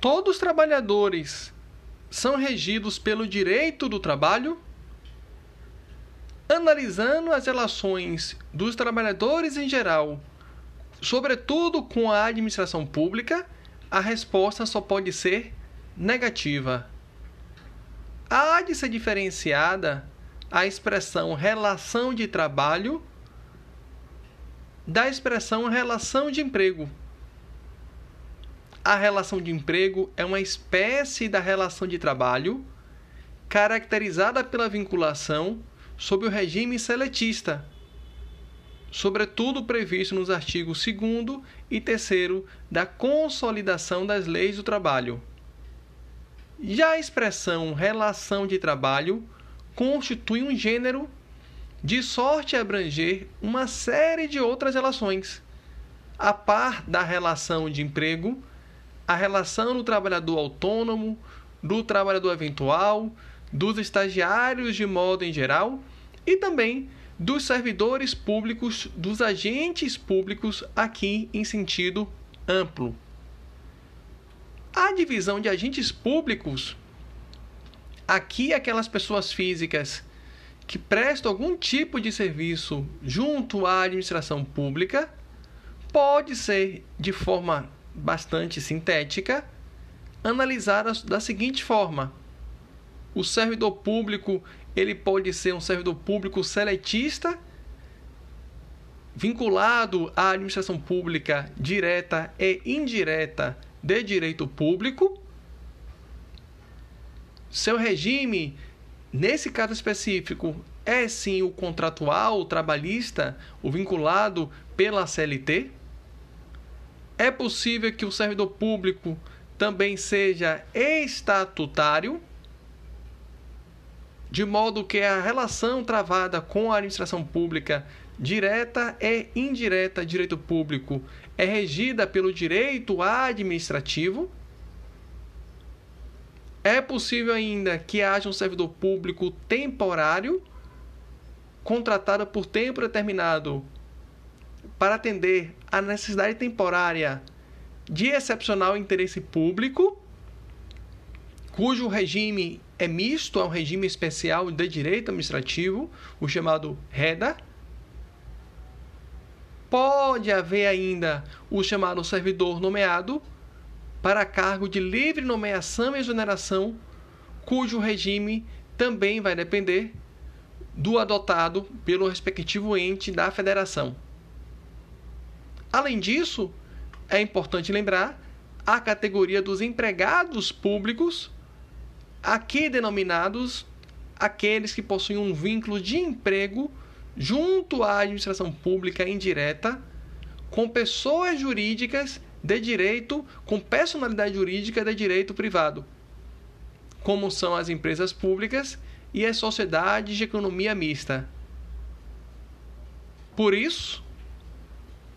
todos os trabalhadores são regidos pelo direito do trabalho? Analisando as relações dos trabalhadores em geral, sobretudo com a administração pública, a resposta só pode ser negativa. Há de ser diferenciada a expressão relação de trabalho da expressão relação de emprego. A relação de emprego é uma espécie da relação de trabalho caracterizada pela vinculação sob o regime seletista, sobretudo previsto nos artigos 2 e 3 da Consolidação das Leis do Trabalho. Já a expressão relação de trabalho constitui um gênero de sorte a abranger uma série de outras relações, a par da relação de emprego, a relação do trabalhador autônomo, do trabalhador eventual, dos estagiários de modo em geral e também dos servidores públicos, dos agentes públicos aqui em sentido amplo. A divisão de agentes públicos aqui aquelas pessoas físicas que prestam algum tipo de serviço junto à administração pública pode ser de forma bastante sintética analisada da seguinte forma: o servidor público ele pode ser um servidor público seletista vinculado à administração pública direta e indireta de direito público. Seu regime Nesse caso específico, é sim o contratual, o trabalhista, o vinculado pela CLT? É possível que o servidor público também seja estatutário, de modo que a relação travada com a administração pública, direta e indireta, direito público, é regida pelo direito administrativo? É possível ainda que haja um servidor público temporário contratado por tempo determinado para atender a necessidade temporária de excepcional interesse público, cujo regime é misto, é um regime especial de direito administrativo, o chamado REDA. Pode haver ainda o chamado servidor nomeado para cargo de livre nomeação e exoneração, cujo regime também vai depender do adotado pelo respectivo ente da federação. Além disso, é importante lembrar a categoria dos empregados públicos, aqui denominados aqueles que possuem um vínculo de emprego junto à administração pública indireta com pessoas jurídicas de direito com personalidade jurídica de direito privado, como são as empresas públicas e as sociedades de economia mista. Por isso,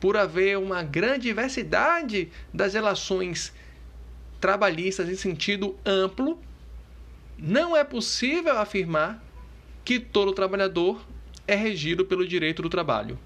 por haver uma grande diversidade das relações trabalhistas em sentido amplo, não é possível afirmar que todo trabalhador é regido pelo direito do trabalho.